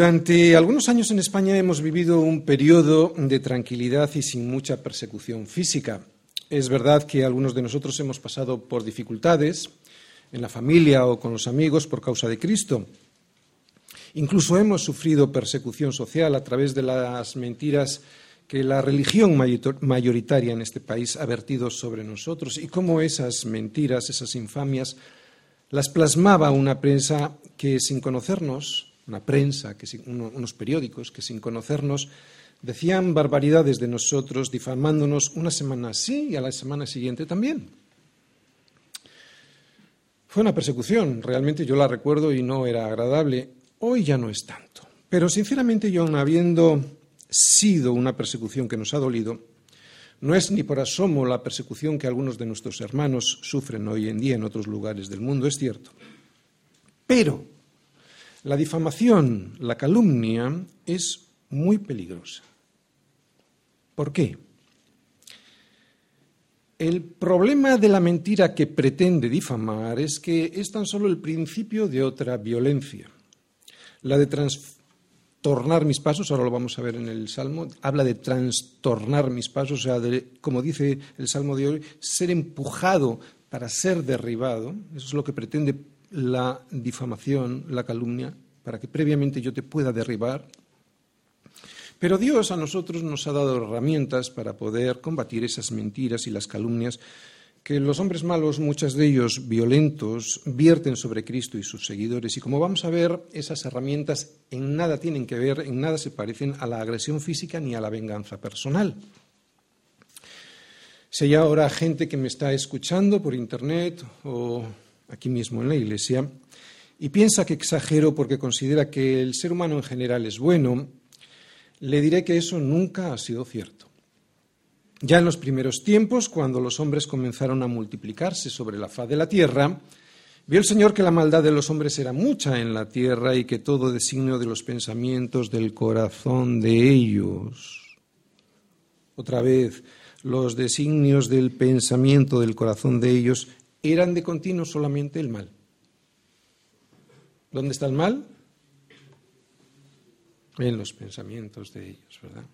Durante algunos años en España hemos vivido un periodo de tranquilidad y sin mucha persecución física. Es verdad que algunos de nosotros hemos pasado por dificultades en la familia o con los amigos por causa de Cristo. Incluso hemos sufrido persecución social a través de las mentiras que la religión mayoritaria en este país ha vertido sobre nosotros y cómo esas mentiras, esas infamias, las plasmaba una prensa que sin conocernos, una prensa, que unos periódicos que sin conocernos decían barbaridades de nosotros, difamándonos una semana sí y a la semana siguiente también. Fue una persecución, realmente yo la recuerdo y no era agradable. Hoy ya no es tanto. Pero sinceramente yo, habiendo sido una persecución que nos ha dolido, no es ni por asomo la persecución que algunos de nuestros hermanos sufren hoy en día en otros lugares del mundo, es cierto. Pero la difamación, la calumnia, es muy peligrosa. ¿Por qué? El problema de la mentira que pretende difamar es que es tan solo el principio de otra violencia, la de trastornar mis pasos, ahora lo vamos a ver en el Salmo, habla de trastornar mis pasos, o sea, como dice el Salmo de hoy, ser empujado para ser derribado, eso es lo que pretende la difamación, la calumnia, para que previamente yo te pueda derribar. Pero Dios a nosotros nos ha dado herramientas para poder combatir esas mentiras y las calumnias que los hombres malos, muchos de ellos violentos, vierten sobre Cristo y sus seguidores. Y como vamos a ver, esas herramientas en nada tienen que ver, en nada se parecen a la agresión física ni a la venganza personal. Si hay ahora gente que me está escuchando por Internet o aquí mismo en la Iglesia y piensa que exagero porque considera que el ser humano en general es bueno, le diré que eso nunca ha sido cierto. Ya en los primeros tiempos, cuando los hombres comenzaron a multiplicarse sobre la faz de la tierra, vio el Señor que la maldad de los hombres era mucha en la tierra y que todo designio de los pensamientos del corazón de ellos. Otra vez, los designios del pensamiento del corazón de ellos eran de continuo solamente el mal. ¿Dónde está el mal? En los pensamientos de ellos, ¿verdad?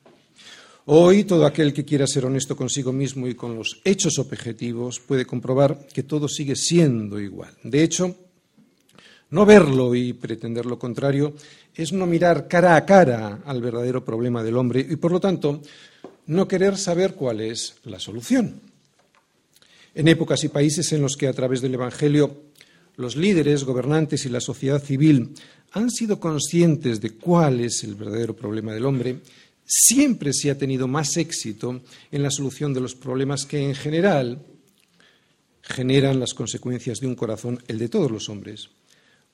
Hoy todo aquel que quiera ser honesto consigo mismo y con los hechos objetivos puede comprobar que todo sigue siendo igual. De hecho, no verlo y pretender lo contrario es no mirar cara a cara al verdadero problema del hombre y, por lo tanto, no querer saber cuál es la solución. En épocas y países en los que a través del Evangelio los líderes, gobernantes y la sociedad civil han sido conscientes de cuál es el verdadero problema del hombre, siempre se ha tenido más éxito en la solución de los problemas que en general generan las consecuencias de un corazón, el de todos los hombres,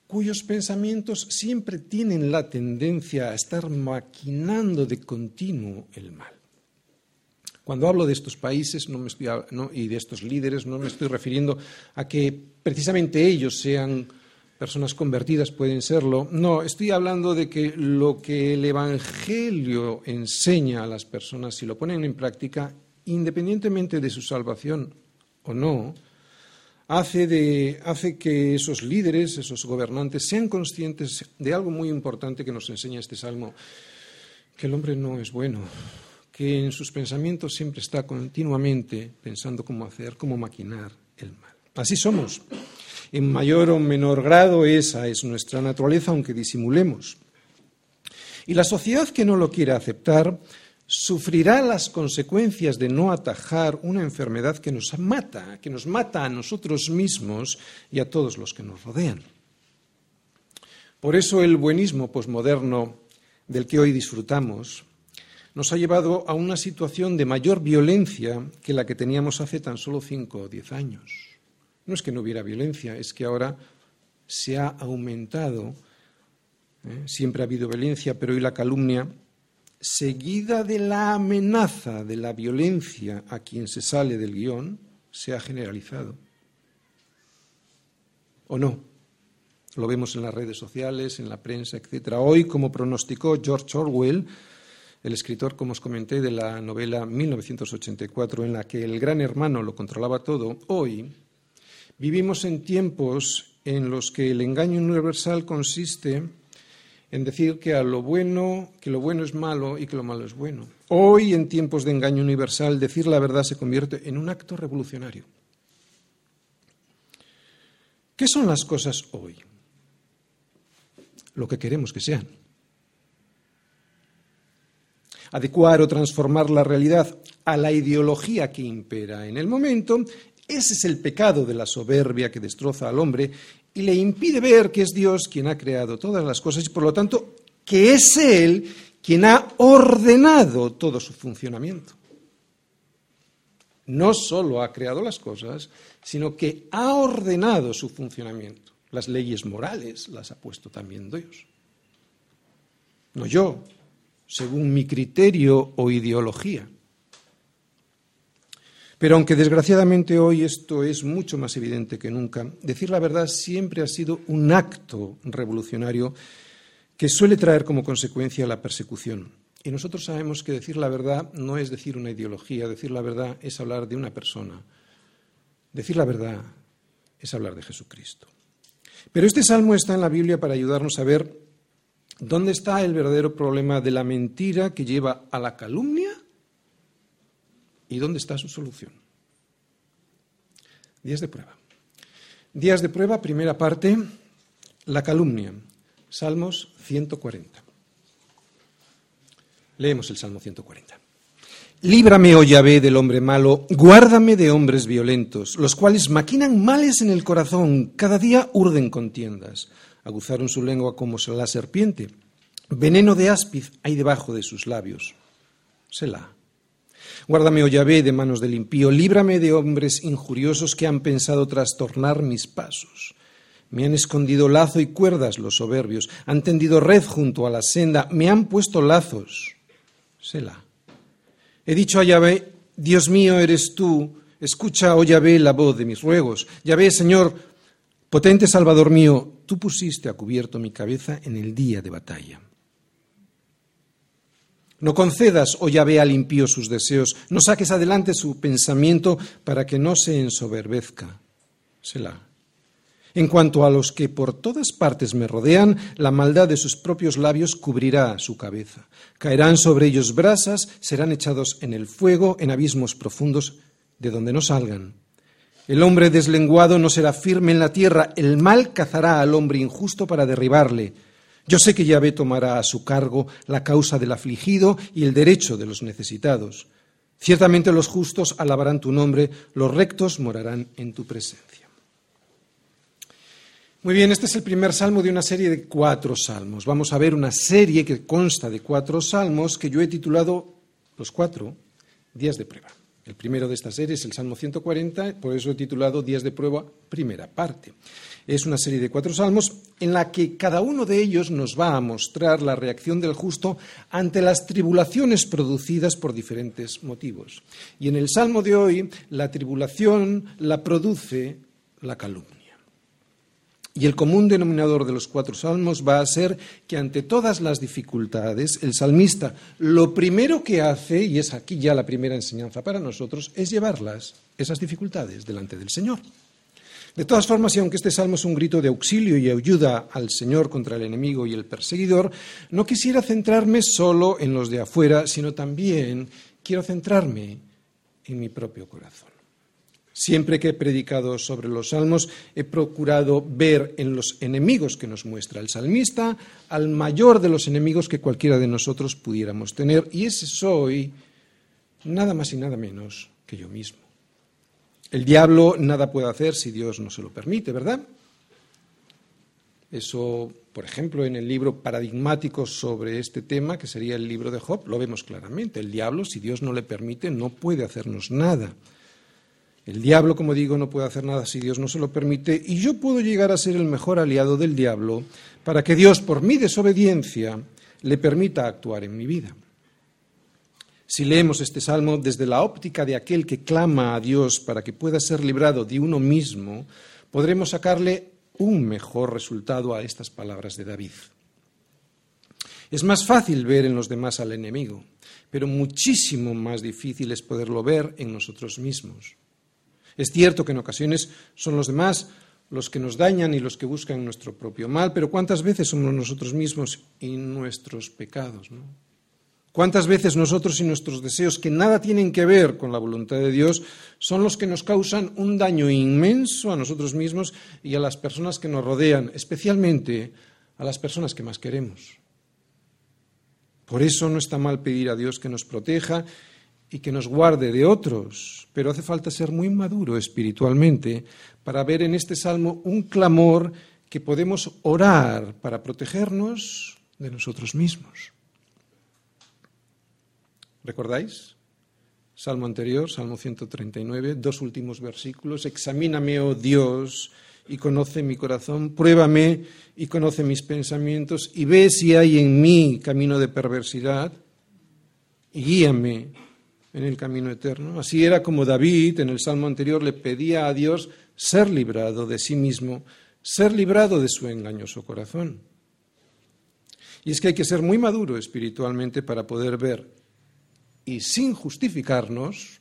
cuyos pensamientos siempre tienen la tendencia a estar maquinando de continuo el mal. Cuando hablo de estos países y de estos líderes, no me estoy refiriendo a que precisamente ellos sean personas convertidas pueden serlo. No, estoy hablando de que lo que el Evangelio enseña a las personas, si lo ponen en práctica, independientemente de su salvación o no, hace, hace que esos líderes, esos gobernantes, sean conscientes de algo muy importante que nos enseña este salmo, que el hombre no es bueno, que en sus pensamientos siempre está continuamente pensando cómo hacer, cómo maquinar el mal. Así somos. En mayor o menor grado esa es nuestra naturaleza, aunque disimulemos. Y la sociedad que no lo quiera aceptar sufrirá las consecuencias de no atajar una enfermedad que nos mata, que nos mata a nosotros mismos y a todos los que nos rodean. Por eso el buenismo posmoderno del que hoy disfrutamos nos ha llevado a una situación de mayor violencia que la que teníamos hace tan solo cinco o diez años. No es que no hubiera violencia, es que ahora se ha aumentado. ¿eh? Siempre ha habido violencia, pero hoy la calumnia, seguida de la amenaza de la violencia a quien se sale del guion, se ha generalizado. ¿O no? Lo vemos en las redes sociales, en la prensa, etc. Hoy, como pronosticó George Orwell, el escritor, como os comenté, de la novela 1984, en la que el gran hermano lo controlaba todo, hoy Vivimos en tiempos en los que el engaño universal consiste en decir que a lo bueno, que lo bueno es malo y que lo malo es bueno. Hoy, en tiempos de engaño universal, decir la verdad se convierte en un acto revolucionario. ¿Qué son las cosas hoy? Lo que queremos que sean. Adecuar o transformar la realidad a la ideología que impera en el momento, ese es el pecado de la soberbia que destroza al hombre y le impide ver que es Dios quien ha creado todas las cosas y por lo tanto que es Él quien ha ordenado todo su funcionamiento. No solo ha creado las cosas, sino que ha ordenado su funcionamiento. Las leyes morales las ha puesto también Dios. No yo, según mi criterio o ideología. Pero aunque desgraciadamente hoy esto es mucho más evidente que nunca, decir la verdad siempre ha sido un acto revolucionario que suele traer como consecuencia la persecución. Y nosotros sabemos que decir la verdad no es decir una ideología, decir la verdad es hablar de una persona. Decir la verdad es hablar de Jesucristo. Pero este salmo está en la Biblia para ayudarnos a ver dónde está el verdadero problema de la mentira que lleva a la calumnia ¿Y dónde está su solución? Días de prueba. Días de prueba, primera parte, la calumnia. Salmos 140. Leemos el Salmo 140. Líbrame, oh Yahvé, del hombre malo, guárdame de hombres violentos, los cuales maquinan males en el corazón, cada día urden contiendas. Aguzaron su lengua como la serpiente. Veneno de áspiz hay debajo de sus labios. Selah. Guárdame, oh Yahvé, de manos del impío, líbrame de hombres injuriosos que han pensado trastornar mis pasos. Me han escondido lazo y cuerdas los soberbios, han tendido red junto a la senda, me han puesto lazos. Selah. He dicho a Yahvé, Dios mío eres tú, escucha, oh Yahvé, la voz de mis ruegos. Yahvé, Señor, potente Salvador mío, tú pusiste a cubierto mi cabeza en el día de batalla. No concedas, oh Yahvé, al impío sus deseos, no saques adelante su pensamiento para que no se ensoberbezca. Selah. En cuanto a los que por todas partes me rodean, la maldad de sus propios labios cubrirá su cabeza. Caerán sobre ellos brasas, serán echados en el fuego, en abismos profundos, de donde no salgan. El hombre deslenguado no será firme en la tierra, el mal cazará al hombre injusto para derribarle. Yo sé que Yahvé tomará a su cargo la causa del afligido y el derecho de los necesitados. Ciertamente los justos alabarán tu nombre, los rectos morarán en tu presencia. Muy bien, este es el primer salmo de una serie de cuatro salmos. Vamos a ver una serie que consta de cuatro salmos que yo he titulado Los cuatro días de prueba. El primero de esta serie es el Salmo 140, por eso he titulado Días de prueba, primera parte. Es una serie de cuatro salmos en la que cada uno de ellos nos va a mostrar la reacción del justo ante las tribulaciones producidas por diferentes motivos. Y en el salmo de hoy, la tribulación la produce la calumnia. Y el común denominador de los cuatro salmos va a ser que ante todas las dificultades, el salmista lo primero que hace, y es aquí ya la primera enseñanza para nosotros, es llevarlas, esas dificultades, delante del Señor. De todas formas, y aunque este salmo es un grito de auxilio y ayuda al Señor contra el enemigo y el perseguidor, no quisiera centrarme solo en los de afuera, sino también quiero centrarme en mi propio corazón. Siempre que he predicado sobre los salmos, he procurado ver en los enemigos que nos muestra el salmista al mayor de los enemigos que cualquiera de nosotros pudiéramos tener, y ese soy nada más y nada menos que yo mismo. El diablo nada puede hacer si Dios no se lo permite, ¿verdad? Eso, por ejemplo, en el libro paradigmático sobre este tema, que sería el libro de Job, lo vemos claramente. El diablo, si Dios no le permite, no puede hacernos nada. El diablo, como digo, no puede hacer nada si Dios no se lo permite, y yo puedo llegar a ser el mejor aliado del diablo para que Dios, por mi desobediencia, le permita actuar en mi vida. Si leemos este salmo desde la óptica de aquel que clama a Dios para que pueda ser librado de uno mismo, podremos sacarle un mejor resultado a estas palabras de David. Es más fácil ver en los demás al enemigo, pero muchísimo más difícil es poderlo ver en nosotros mismos. Es cierto que en ocasiones son los demás los que nos dañan y los que buscan nuestro propio mal, pero ¿cuántas veces somos nosotros mismos y nuestros pecados? ¿no? ¿Cuántas veces nosotros y nuestros deseos, que nada tienen que ver con la voluntad de Dios, son los que nos causan un daño inmenso a nosotros mismos y a las personas que nos rodean, especialmente a las personas que más queremos? Por eso no está mal pedir a Dios que nos proteja y que nos guarde de otros, pero hace falta ser muy maduro espiritualmente para ver en este salmo un clamor que podemos orar para protegernos de nosotros mismos. ¿Recordáis? Salmo anterior, Salmo 139, dos últimos versículos. Examíname, oh Dios, y conoce mi corazón, pruébame y conoce mis pensamientos, y ve si hay en mí camino de perversidad, y guíame en el camino eterno. Así era como David en el Salmo anterior le pedía a Dios ser librado de sí mismo, ser librado de su engañoso corazón. Y es que hay que ser muy maduro espiritualmente para poder ver y sin justificarnos,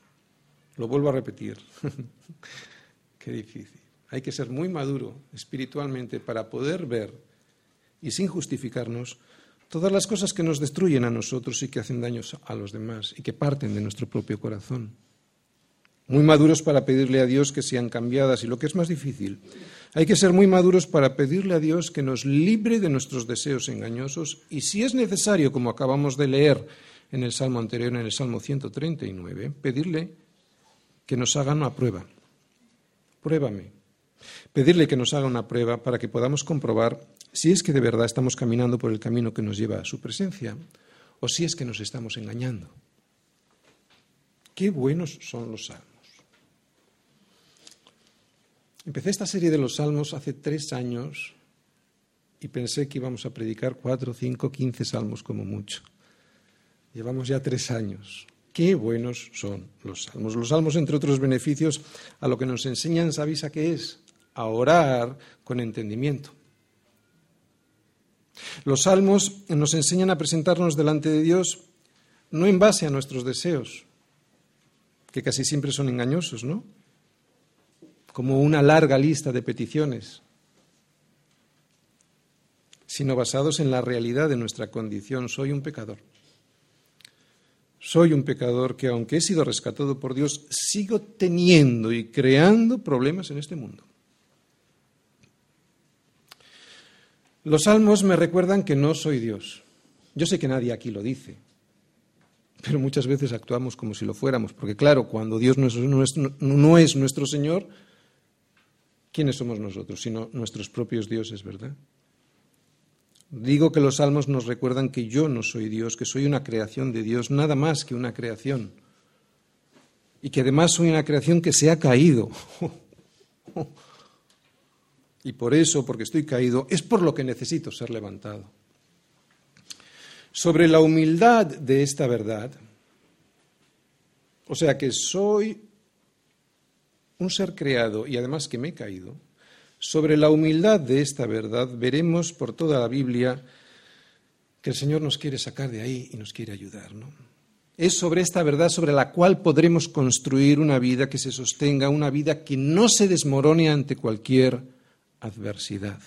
lo vuelvo a repetir, qué difícil, hay que ser muy maduro espiritualmente para poder ver y sin justificarnos todas las cosas que nos destruyen a nosotros y que hacen daños a los demás y que parten de nuestro propio corazón. Muy maduros para pedirle a Dios que sean cambiadas y lo que es más difícil, hay que ser muy maduros para pedirle a Dios que nos libre de nuestros deseos engañosos y si es necesario, como acabamos de leer en el Salmo anterior, en el Salmo 139, pedirle que nos haga una prueba. Pruébame. Pedirle que nos haga una prueba para que podamos comprobar si es que de verdad estamos caminando por el camino que nos lleva a su presencia o si es que nos estamos engañando. Qué buenos son los salmos. Empecé esta serie de los salmos hace tres años y pensé que íbamos a predicar cuatro, cinco, quince salmos como mucho. Llevamos ya tres años. Qué buenos son los salmos. Los salmos, entre otros beneficios, a lo que nos enseñan, ¿sabéis a qué es? A orar con entendimiento. Los salmos nos enseñan a presentarnos delante de Dios no en base a nuestros deseos, que casi siempre son engañosos, ¿no? Como una larga lista de peticiones, sino basados en la realidad de nuestra condición. Soy un pecador. Soy un pecador que, aunque he sido rescatado por Dios, sigo teniendo y creando problemas en este mundo. Los salmos me recuerdan que no soy Dios. Yo sé que nadie aquí lo dice, pero muchas veces actuamos como si lo fuéramos, porque claro, cuando Dios no es, nuestro, Señor, ¿quiénes somos nosotros? Sino nuestros propios dioses, ¿verdad? Digo que los salmos nos recuerdan que yo no soy Dios, que soy una creación de Dios, nada más que una creación. Y que además soy una creación que se ha caído. Y por eso, porque estoy caído, es por lo que necesito ser levantado. Sobre la humildad de esta verdad, o sea que soy un ser creado y además que me he caído, sobre la humildad de esta verdad veremos por toda la Biblia que el Señor nos quiere sacar de ahí y nos quiere ayudar, ¿no? Es sobre esta verdad sobre la cual podremos construir una vida que se sostenga, una vida que no se desmorone ante cualquier adversidad.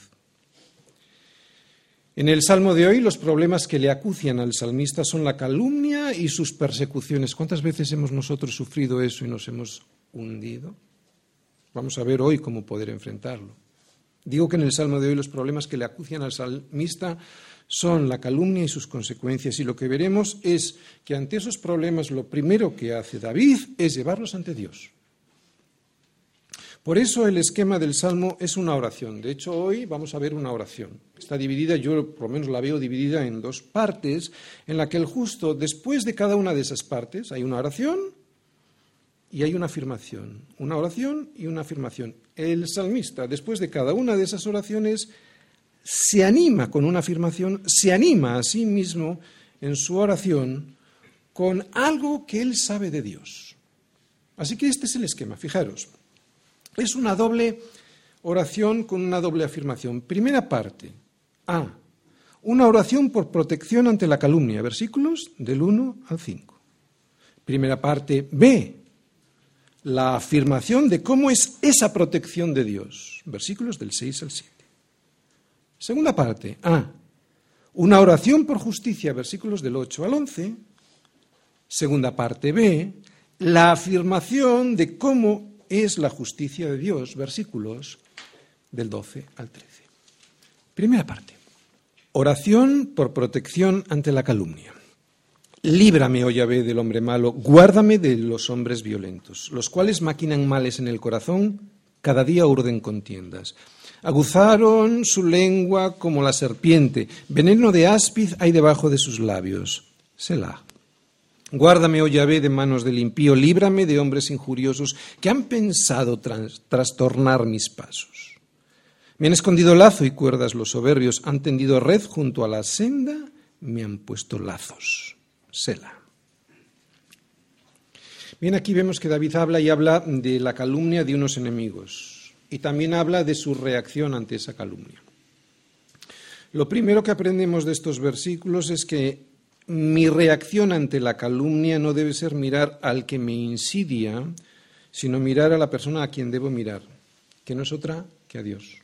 En el Salmo de hoy los problemas que le acucian al salmista son la calumnia y sus persecuciones. ¿Cuántas veces hemos nosotros sufrido eso y nos hemos hundido? Vamos a ver hoy cómo poder enfrentarlo. Digo que en el Salmo de hoy los problemas que le acucian al salmista son la calumnia y sus consecuencias. Y lo que veremos es que ante esos problemas lo primero que hace David es llevarlos ante Dios. Por eso el esquema del Salmo es una oración. De hecho, hoy vamos a ver una oración. Está dividida, yo por lo menos la veo dividida en dos partes, en la que el justo, después de cada una de esas partes, hay una oración y hay una afirmación. Una oración y una afirmación. El salmista, después de cada una de esas oraciones, se anima con una afirmación, se anima a sí mismo en su oración con algo que él sabe de Dios. Así que este es el esquema, fijaros. Es una doble oración con una doble afirmación. Primera parte. A. Una oración por protección ante la calumnia. Versículos del 1 al 5. Primera parte. B. la afirmación de cómo es esa protección de Dios. Versículos del 6 al 7. Segunda parte. A. Una oración por justicia. Versículos del 8 al 11. Segunda parte. B. La afirmación de cómo es la justicia de Dios. Versículos del 12 al 13. Primera parte. Oración por protección ante la calumnia. Líbrame, oh Yahvé, del hombre malo, guárdame de los hombres violentos, los cuales maquinan males en el corazón, cada día urden contiendas. Aguzaron su lengua como la serpiente, veneno de áspiz hay debajo de sus labios. Selah. Guárdame, oh Yahvé, de manos del impío, líbrame de hombres injuriosos que han pensado trastornar mis pasos. Me han escondido lazo y cuerdas los soberbios, han tendido red junto a la senda, me han puesto lazos. Sela. Bien, aquí vemos que David habla y habla de la calumnia de unos enemigos y también habla de su reacción ante esa calumnia. Lo primero que aprendemos de estos versículos es que mi reacción ante la calumnia no debe ser mirar al que me insidia, sino mirar a la persona a quien debo mirar, que no es otra que a Dios.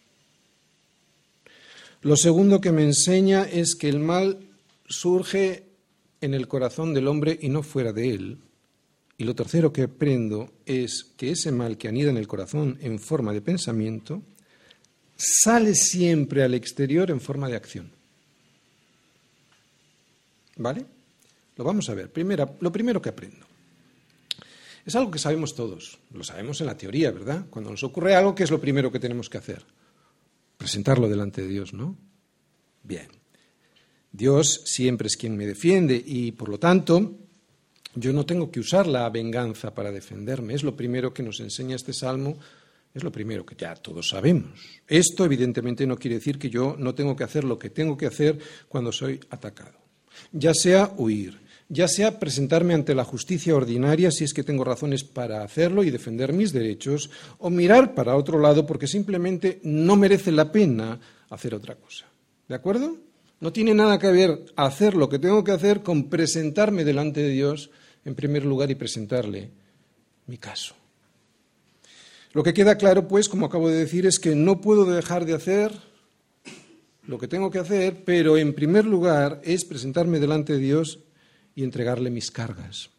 Lo segundo que me enseña es que el mal surge en el corazón del hombre y no fuera de él. Y lo tercero que aprendo es que ese mal que anida en el corazón en forma de pensamiento sale siempre al exterior en forma de acción. ¿Vale? Lo vamos a ver. Primera, lo primero que aprendo. Es algo que sabemos todos, lo sabemos en la teoría, ¿verdad? Cuando nos ocurre algo, ¿qué es lo primero que tenemos que hacer? Presentarlo delante de Dios, ¿no? Bien. Dios siempre es quien me defiende y, por lo tanto, yo no tengo que usar la venganza para defenderme. Es lo primero que nos enseña este salmo, es lo primero que ya todos sabemos. Esto, evidentemente, no quiere decir que yo no tengo que hacer lo que tengo que hacer cuando soy atacado. Ya sea huir, ya sea presentarme ante la justicia ordinaria si es que tengo razones para hacerlo y defender mis derechos, o mirar para otro lado porque simplemente no merece la pena hacer otra cosa. ¿De acuerdo? No tiene nada que ver hacer lo que tengo que hacer con presentarme delante de Dios en primer lugar y presentarle mi caso. Lo que queda claro, pues, como acabo de decir, es que no puedo dejar de hacer lo que tengo que hacer, pero en primer lugar es presentarme delante de Dios y entregarle mis cargas.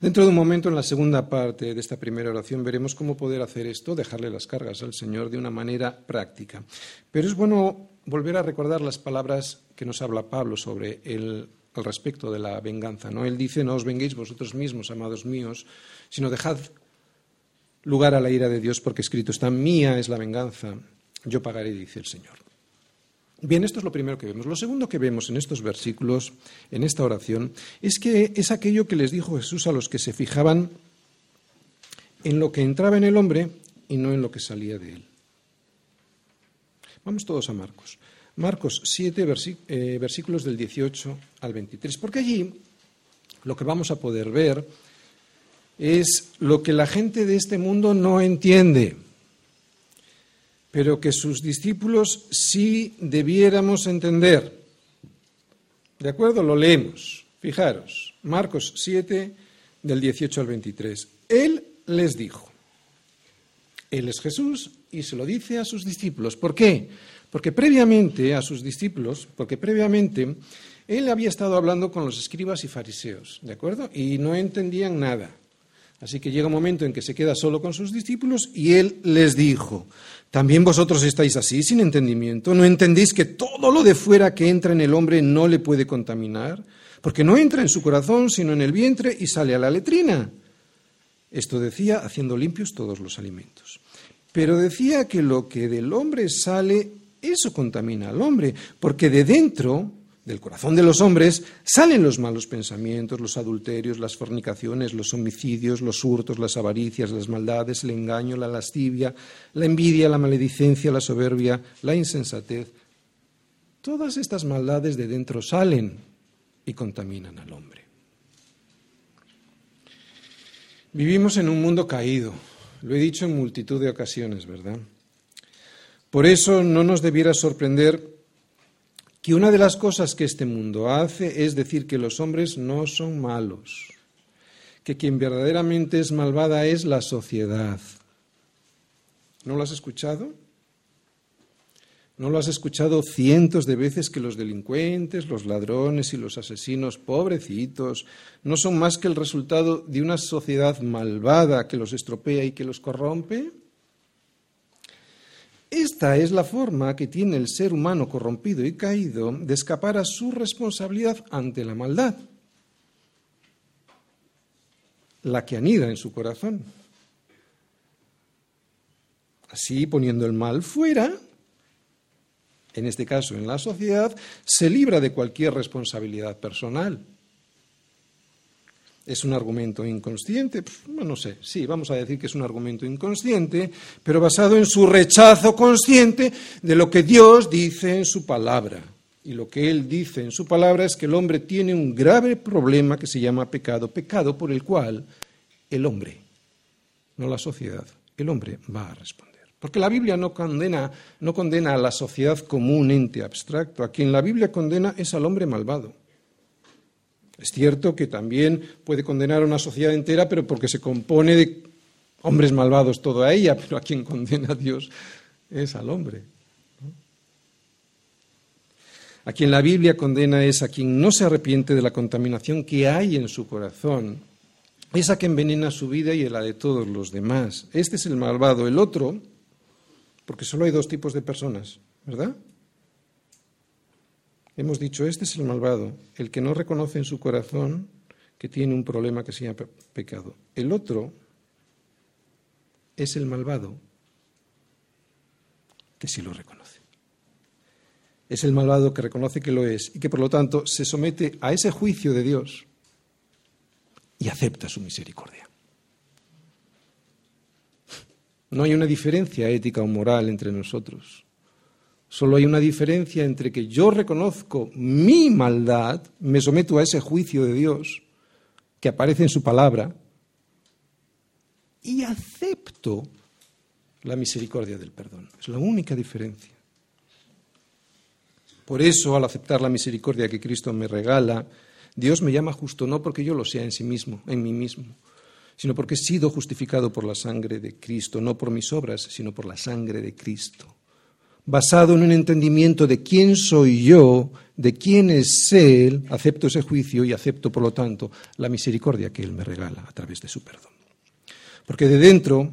Dentro de un momento, en la segunda parte de esta primera oración, veremos cómo poder hacer esto, dejarle las cargas al Señor de una manera práctica. Pero es bueno volver a recordar las palabras que nos habla Pablo sobre el, al respecto de la venganza. ¿no? Él dice, no os venguéis vosotros mismos, amados míos, sino dejad lugar a la ira de Dios, porque escrito está, mía es la venganza, yo pagaré, dice el Señor. Bien, esto es lo primero que vemos. Lo segundo que vemos en estos versículos, en esta oración, es que es aquello que les dijo Jesús a los que se fijaban en lo que entraba en el hombre y no en lo que salía de él. Vamos todos a Marcos. Marcos 7, eh, versículos del 18 al 23, porque allí lo que vamos a poder ver es lo que la gente de este mundo no entiende, pero que sus discípulos sí debiéramos entender. ¿De acuerdo? Lo leemos. Fijaros, Marcos 7, del 18 al 23. Él les dijo, Él es Jesús, y se lo dice a sus discípulos. ¿Por qué? Porque previamente a sus discípulos, porque previamente él había estado hablando con los escribas y fariseos, ¿de acuerdo? Y no entendían nada. Así que llega un momento en que se queda solo con sus discípulos y él les dijo, ¿también vosotros estáis así, sin entendimiento? ¿No entendéis que todo lo de fuera que entra en el hombre no le puede contaminar? Porque no entra en su corazón, sino en el vientre y sale a la letrina. Esto decía haciendo limpios todos los alimentos. Pero decía que lo que del hombre sale, eso contamina al hombre, porque de dentro, del corazón de los hombres, salen los malos pensamientos, los adulterios, las fornicaciones, los homicidios, los hurtos, las avaricias, las maldades, el engaño, la lascivia, la envidia, la maledicencia, la soberbia, la insensatez. Todas estas maldades de dentro salen y contaminan al hombre. Vivimos en un mundo caído, lo he dicho en multitud de ocasiones, ¿verdad? Por eso no nos debiera sorprender que una de las cosas que este mundo hace es decir que los hombres no son malos, que quien verdaderamente es malvada es la sociedad. ¿No lo has escuchado? ¿No lo has escuchado cientos de veces que los delincuentes, los ladrones y los asesinos, pobrecitos, no son más que el resultado de una sociedad malvada que los estropea y que los corrompe? Esta es la forma que tiene el ser humano corrompido y caído de escapar a su responsabilidad ante la maldad, la que anida en su corazón. Así, poniendo el mal fuera, en este caso en la sociedad, se libra de cualquier responsabilidad personal. ¿Es un argumento inconsciente? no sé, sí, vamos a decir que es un argumento inconsciente, pero basado en su rechazo consciente de lo que Dios dice en su palabra. Y lo que Él dice en su palabra es que el hombre tiene un grave problema que se llama pecado, pecado por el cual el hombre, no la sociedad, el hombre va a responder. Porque la Biblia no condena, no condena a la sociedad como un ente abstracto. A quien la Biblia condena es al hombre malvado. Es cierto que también puede condenar a una sociedad entera, pero porque se compone de hombres malvados toda ella, pero a quien condena a Dios es al hombre. A quien la Biblia condena es a quien no se arrepiente de la contaminación que hay en su corazón. Es a quien envenena su vida y la de todos los demás. Este es el malvado. El otro porque solo hay dos tipos de personas, ¿verdad? Hemos dicho, este es el malvado, el que no reconoce en su corazón que tiene un problema que se llama pecado. El otro es el malvado que sí lo reconoce. Es el malvado que reconoce que lo es y que por lo tanto se somete a ese juicio de Dios y acepta su misericordia. No hay una diferencia ética o moral entre nosotros. Solo hay una diferencia entre que yo reconozco mi maldad, me someto a ese juicio de Dios que aparece en su palabra y acepto la misericordia del perdón. Es la única diferencia. Por eso, al aceptar la misericordia que Cristo me regala, Dios me llama justo no porque yo lo sea en sí mismo, en mí mismo, sino porque he sido justificado por la sangre de Cristo, no por mis obras, sino por la sangre de Cristo. Basado en un entendimiento de quién soy yo, de quién es Él, acepto ese juicio y acepto, por lo tanto, la misericordia que Él me regala a través de su perdón. Porque de dentro,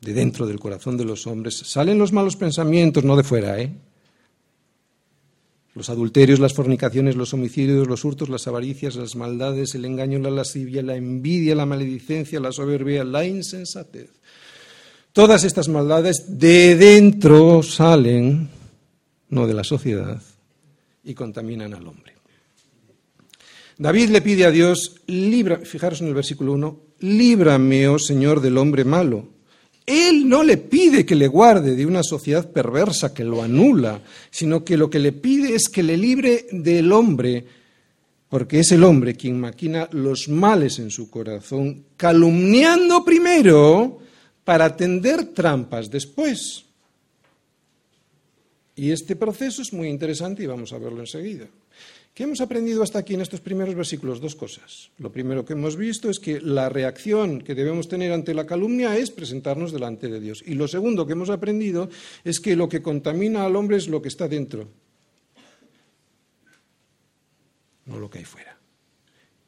de dentro del corazón de los hombres, salen los malos pensamientos, no de fuera, ¿eh? Los adulterios, las fornicaciones, los homicidios, los hurtos, las avaricias, las maldades, el engaño, la lascivia, la envidia, la maledicencia, la soberbia, la insensatez. Todas estas maldades de dentro salen, no de la sociedad, y contaminan al hombre. David le pide a Dios, libra, fijaros en el versículo 1, líbrame, oh Señor, del hombre malo. Él no le pide que le guarde de una sociedad perversa que lo anula, sino que lo que le pide es que le libre del hombre, porque es el hombre quien maquina los males en su corazón, calumniando primero para tender trampas después. Y este proceso es muy interesante y vamos a verlo enseguida. ¿Qué hemos aprendido hasta aquí en estos primeros versículos? Dos cosas. Lo primero que hemos visto es que la reacción que debemos tener ante la calumnia es presentarnos delante de Dios. Y lo segundo que hemos aprendido es que lo que contamina al hombre es lo que está dentro, no lo que hay fuera.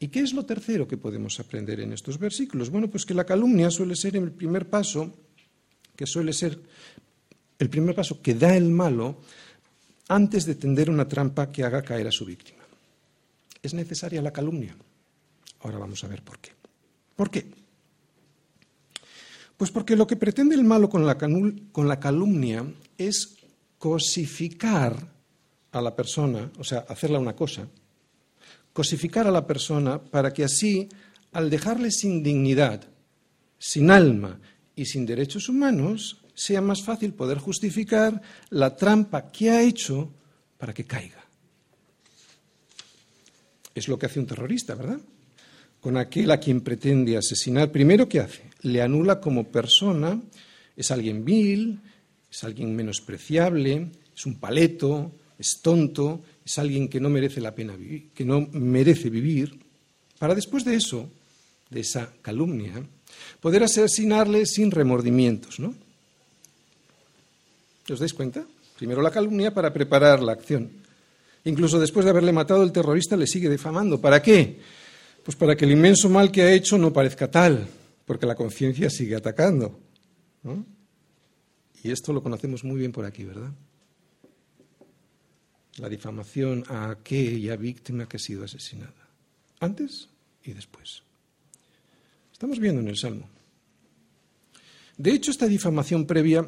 ¿Y qué es lo tercero que podemos aprender en estos versículos? Bueno, pues que la calumnia suele ser el primer paso, que suele ser el primer paso que da el malo antes de tender una trampa que haga caer a su víctima. ¿Es necesaria la calumnia? Ahora vamos a ver por qué. ¿Por qué? Pues porque lo que pretende el malo con la, con la calumnia es cosificar a la persona, o sea, hacerla una cosa, cosificar a la persona para que así, al dejarle sin dignidad, sin alma y sin derechos humanos, sea más fácil poder justificar la trampa que ha hecho para que caiga. Es lo que hace un terrorista, ¿verdad? Con aquel a quien pretende asesinar, primero, ¿qué hace? Le anula como persona, es alguien vil, es alguien menospreciable, es un paleto, es tonto, es alguien que no merece la pena vivir, que no merece vivir. para después de eso, de esa calumnia, poder asesinarle sin remordimientos, ¿no? ¿Os dais cuenta? Primero la calumnia para preparar la acción. Incluso después de haberle matado, el terrorista le sigue difamando. ¿Para qué? Pues para que el inmenso mal que ha hecho no parezca tal, porque la conciencia sigue atacando. Y esto lo conocemos muy bien por aquí, ¿verdad? La difamación a aquella víctima que ha sido asesinada, antes y después. Estamos viendo en el Salmo. De hecho, esta difamación previa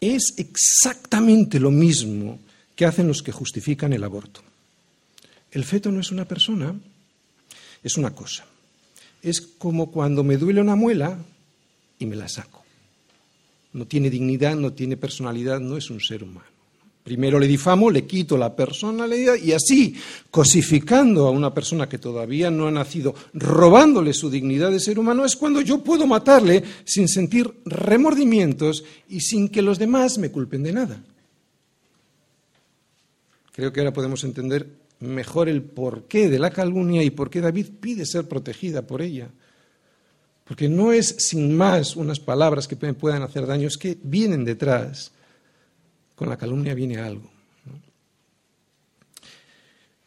es exactamente lo mismo que hacen los que justifican el aborto. El feto no es una persona, es una cosa. Es como cuando me duele una muela y me la saco. No tiene dignidad, no tiene personalidad, no es un ser humano. Primero le difamo, le quito la personalidad y así, cosificando a una persona que todavía no ha nacido, robándole su dignidad de ser humano, es cuando yo puedo matarle sin sentir remordimientos y sin que los demás me culpen de nada. Creo que ahora podemos entender mejor el porqué de la calumnia y por qué David pide ser protegida por ella. Porque no es sin más unas palabras que puedan hacer daño, es que vienen detrás con la calumnia viene algo.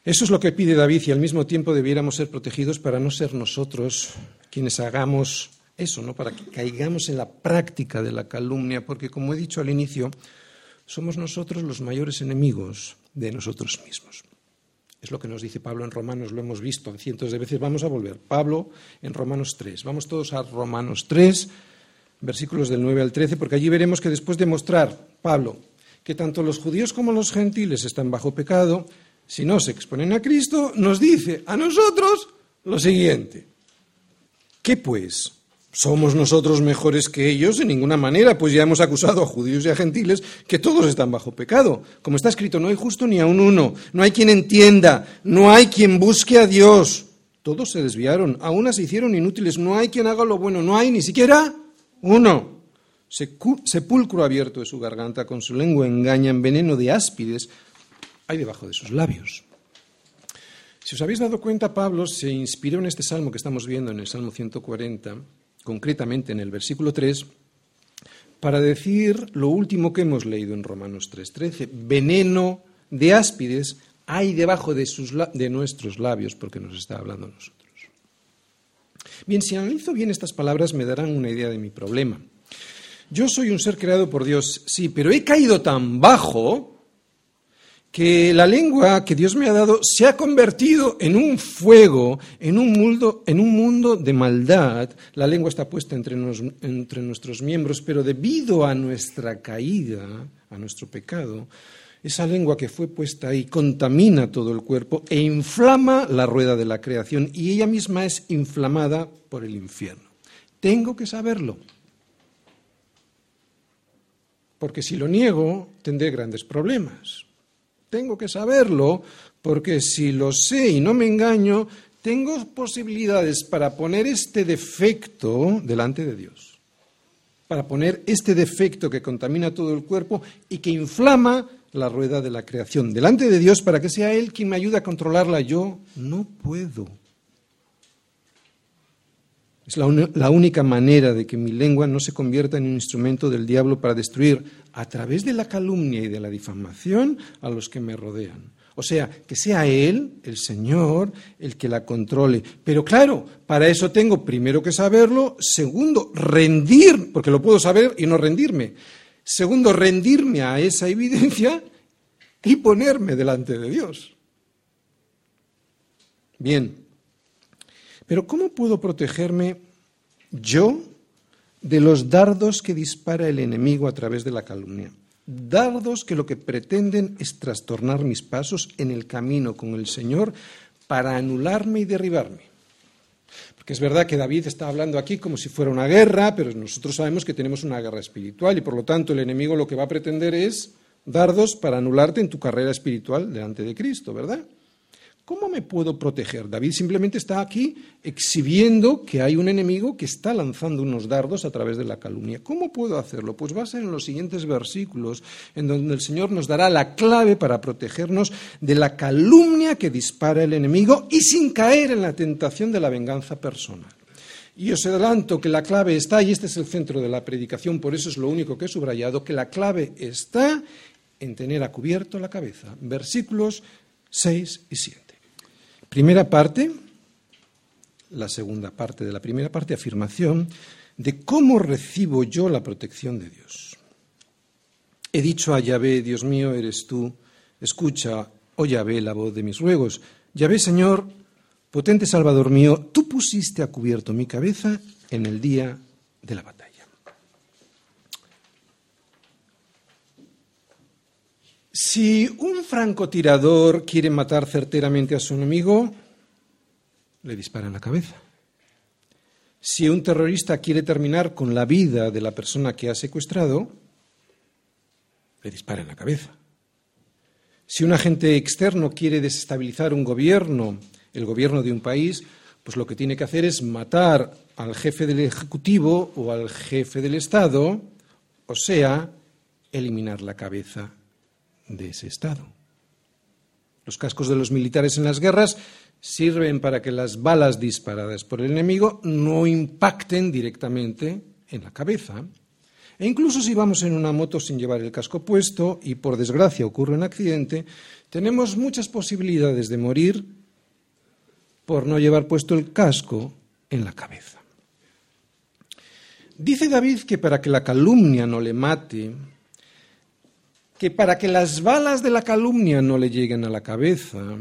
Eso es lo que pide David y al mismo tiempo debiéramos ser protegidos para no ser nosotros quienes hagamos eso, ¿no? para que caigamos en la práctica de la calumnia, porque como he dicho al inicio, somos nosotros los mayores enemigos de nosotros mismos. Es lo que nos dice Pablo en Romanos, lo hemos visto cientos de veces. Vamos a volver. Pablo en Romanos 3. Vamos todos a Romanos 3, versículos del 9 al 13, porque allí veremos que después de mostrar Pablo que tanto los judíos como los gentiles están bajo pecado, si no se exponen a Cristo, nos dice a nosotros lo siguiente. ¿Qué pues? ¿Somos nosotros mejores que ellos? En ninguna manera, pues ya hemos acusado a judíos y a gentiles que todos están bajo pecado. Como está escrito, no hay justo ni a un uno, no hay quien entienda, no hay quien busque a Dios. Todos se desviaron, a unas se hicieron inútiles, no hay quien haga lo bueno, no hay ni siquiera uno. Sepulcro abierto de su garganta, con su lengua engañan, veneno de áspides hay debajo de sus labios. Si os habéis dado cuenta, Pablo se inspiró en este salmo que estamos viendo, en el Salmo 140, concretamente en el versículo 3, para decir lo último que hemos leído en Romanos 3:13, veneno de áspides hay debajo de, de nuestros labios, porque nos está hablando a nosotros. Bien, si analizo bien estas palabras me darán una idea de mi problema. Yo soy un ser creado por Dios, sí, pero he caído tan bajo que la lengua que Dios me ha dado se ha convertido en un fuego, en un mundo, en un mundo de maldad. La lengua está puesta entre, entre nuestros miembros, pero debido a nuestra caída, a nuestro pecado, esa lengua que fue puesta ahí contamina todo el cuerpo e inflama la rueda de la creación y ella misma es inflamada por el infierno. Tengo que saberlo porque si lo niego tendré grandes problemas. Tengo que saberlo porque si lo sé y no me engaño, tengo posibilidades para poner este defecto delante de Dios, para poner este defecto que contamina todo el cuerpo y que inflama la rueda de la creación delante de Dios para que sea Él quien me ayude a controlarla. Yo no puedo. Es la, única manera de que mi lengua no se convierta en un instrumento del diablo para destruir a través de la calumnia y de la difamación a los que me rodean. O sea, que sea Él, el Señor, el que la controle. Pero claro, para eso tengo primero que saberlo, segundo, rendir, porque lo puedo saber y no rendirme. Segundo, rendirme a esa evidencia y ponerme delante de Dios. Bien, pero ¿cómo puedo protegerme yo de los dardos que dispara el enemigo a través de la calumnia? Dardos que lo que pretenden es trastornar mis pasos en el camino con el Señor para anularme y derribarme. Porque es verdad que David está hablando aquí como si fuera una guerra, pero nosotros sabemos que tenemos una guerra espiritual y por lo tanto el enemigo lo que va a pretender es dardos para anularte en tu carrera espiritual delante de Cristo, ¿verdad? ¿Cómo me puedo proteger? David simplemente está aquí exhibiendo que hay un enemigo que está lanzando unos dardos a través de la calumnia. ¿Cómo puedo hacerlo? Pues va a ser en los siguientes versículos, en donde el Señor nos dará la clave para protegernos de la calumnia que dispara el enemigo y sin caer en la tentación de la venganza personal. Y os adelanto que la clave está, y este es el centro de la predicación, por eso es lo único que he subrayado, que la clave está en tener a cubierto la cabeza. Versículos 6 y 7. Primera parte, la segunda parte de la primera parte, afirmación de cómo recibo yo la protección de Dios. He dicho a Yahvé, Dios mío, eres tú, escucha, oh Yahvé, la voz de mis ruegos. Yahvé, Señor, potente Salvador mío, tú pusiste a cubierto mi cabeza en el día de la batalla. Si un francotirador quiere matar certeramente a su enemigo, le dispara en la cabeza. Si un terrorista quiere terminar con la vida de la persona que ha secuestrado, le dispara en la cabeza. Si un agente externo quiere desestabilizar un gobierno, el gobierno de un país, pues lo que tiene que hacer es matar al jefe del Ejecutivo o al jefe del Estado, o sea, eliminar la cabeza de ese Estado. Los cascos de los militares en las guerras sirven para que las balas disparadas por el enemigo no impacten directamente en la cabeza. E incluso si vamos en una moto sin llevar el casco puesto y por desgracia ocurre un accidente, tenemos muchas posibilidades de morir por no llevar puesto el casco en la cabeza. Dice David que para que la calumnia no le mate, que para que las balas de la calumnia no le lleguen a la cabeza,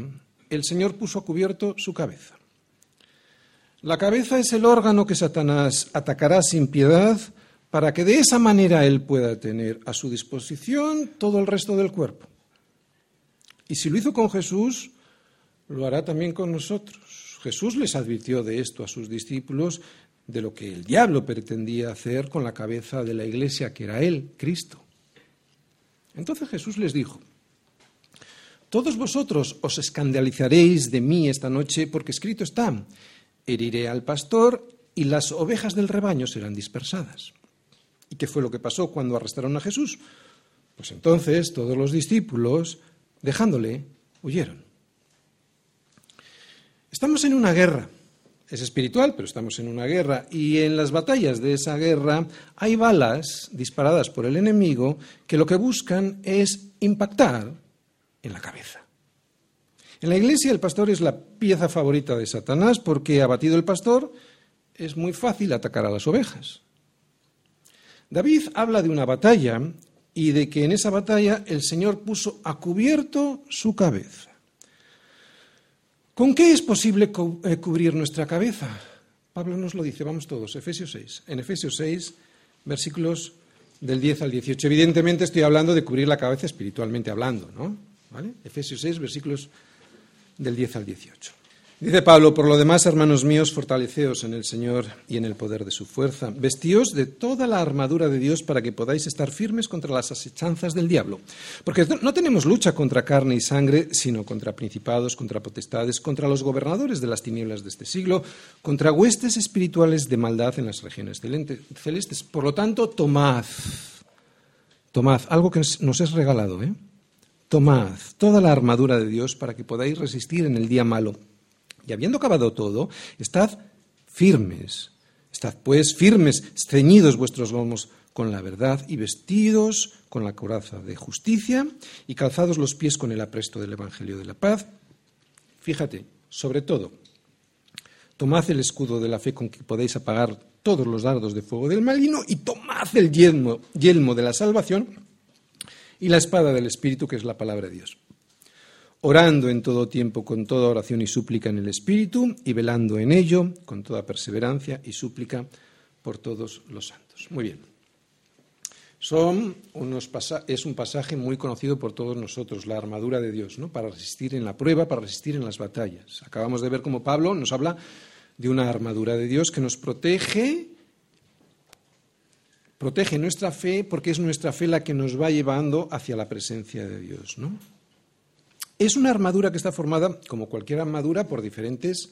el Señor puso a cubierto su cabeza. La cabeza es el órgano que Satanás atacará sin piedad para que de esa manera él pueda tener a su disposición todo el resto del cuerpo. Y si lo hizo con Jesús, lo hará también con nosotros. Jesús les advirtió de esto a sus discípulos, de lo que el diablo pretendía hacer con la cabeza de la iglesia, que era él, Cristo. Entonces Jesús les dijo, todos vosotros os escandalizaréis de mí esta noche porque escrito está, heriré al pastor y las ovejas del rebaño serán dispersadas. ¿Y qué fue lo que pasó cuando arrestaron a Jesús? Pues entonces todos los discípulos, dejándole, huyeron. Estamos en una guerra es espiritual, pero estamos en una guerra y en las batallas de esa guerra hay balas disparadas por el enemigo que lo que buscan es impactar en la cabeza. En la iglesia el pastor es la pieza favorita de Satanás porque abatido el pastor es muy fácil atacar a las ovejas. David habla de una batalla y de que en esa batalla el Señor puso a cubierto su cabeza. ¿Con qué es posible eh, cubrir nuestra cabeza? Pablo nos lo dice, vamos todos, Efesios 6. En Efesios 6, versículos del 10 al 18. Evidentemente estoy hablando de cubrir la cabeza espiritualmente hablando, ¿no? ¿Vale? Efesios 6, versículos del 10 al 18. Dice Pablo, por lo demás, hermanos míos, fortaleceos en el Señor y en el poder de su fuerza. Vestíos de toda la armadura de Dios para que podáis estar firmes contra las asechanzas del diablo. Porque no tenemos lucha contra carne y sangre, sino contra principados, contra potestades, contra los gobernadores de las tinieblas de este siglo, contra huestes espirituales de maldad en las regiones celestes. Por lo tanto, tomad, tomad, algo que nos es regalado, ¿eh? Tomad toda la armadura de Dios para que podáis resistir en el día malo y habiendo acabado todo, estad firmes. Estad pues firmes, ceñidos vuestros lomos con la verdad y vestidos con la coraza de justicia y calzados los pies con el apresto del Evangelio de la paz. Fíjate, sobre todo, tomad el escudo de la fe con que podéis apagar todos los dardos de fuego del maligno y tomad el yelmo, yelmo de la salvación y la espada del Espíritu, que es la palabra de Dios orando en todo tiempo con toda oración y súplica en el Espíritu y velando en ello con toda perseverancia y súplica por todos los santos. Muy bien. Son es un pasaje muy conocido por todos nosotros, la armadura de Dios, ¿no? para resistir en la prueba, para resistir en las batallas. Acabamos de ver cómo Pablo nos habla de una armadura de Dios que nos protege, protege nuestra fe, porque es nuestra fe la que nos va llevando hacia la presencia de Dios. ¿no? Es una armadura que está formada, como cualquier armadura, por diferentes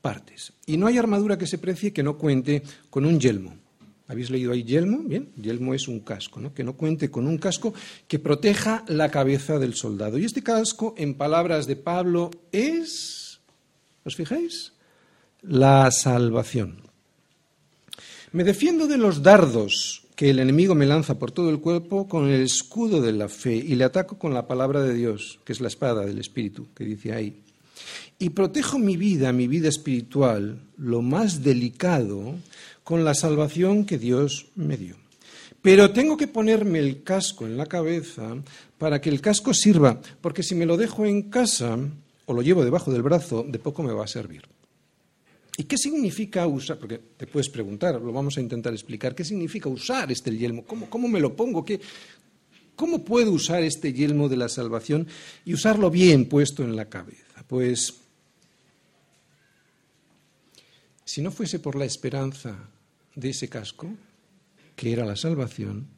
partes. Y no hay armadura que se precie que no cuente con un yelmo. ¿Habéis leído ahí yelmo? Bien, yelmo es un casco, ¿no? que no cuente con un casco que proteja la cabeza del soldado. Y este casco, en palabras de Pablo, es, ¿os fijáis? La salvación. Me defiendo de los dardos que el enemigo me lanza por todo el cuerpo con el escudo de la fe y le ataco con la palabra de Dios, que es la espada del Espíritu, que dice ahí. Y protejo mi vida, mi vida espiritual, lo más delicado, con la salvación que Dios me dio. Pero tengo que ponerme el casco en la cabeza para que el casco sirva, porque si me lo dejo en casa o lo llevo debajo del brazo, de poco me va a servir. ¿Y qué significa usar? Porque te puedes preguntar, lo vamos a intentar explicar. ¿Qué significa usar este yelmo? ¿Cómo, me lo pongo? ¿Cómo puedo usar este yelmo de la salvación y usarlo bien puesto en la cabeza? Pues si no fuese por la esperanza de ese casco, que era la salvación,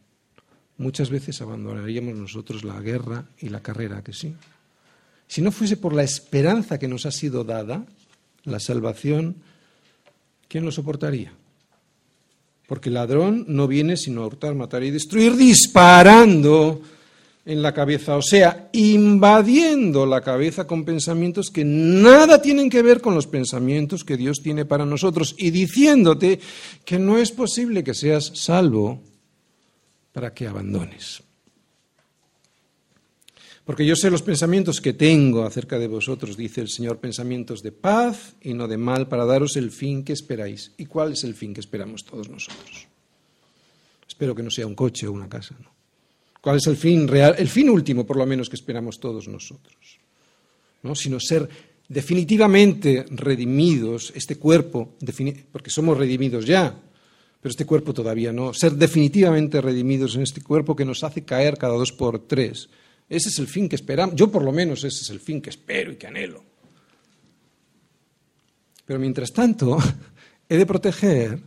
muchas veces abandonaríamos nosotros la guerra y la carrera, que sí. Si no fuese por la esperanza que nos ha sido dada, la salvación ¿quién lo soportaría? Porque el ladrón no viene sino a hurtar, matar y destruir disparando en la cabeza, o sea, invadiendo la cabeza con pensamientos que nada tienen que ver con los pensamientos que Dios tiene para nosotros y diciéndote que no es posible que seas salvo para que abandones. Porque yo sé los pensamientos que tengo acerca de vosotros, dice el Señor, pensamientos de paz y no de mal, para daros el fin que esperáis. ¿Y cuál es el fin que esperamos todos nosotros? Espero que no sea un coche o una casa. ¿Cuál es el fin real, el fin último, por lo menos, que esperamos todos nosotros? ¿No? Sino ser definitivamente redimidos, este cuerpo, porque somos redimidos ya, pero este cuerpo todavía no, ser definitivamente redimidos en este cuerpo que nos hace caer cada dos por tres ese es el fin que esperamos. Yo por lo menos ese es el fin que espero y que anhelo. Pero mientras tanto, he de proteger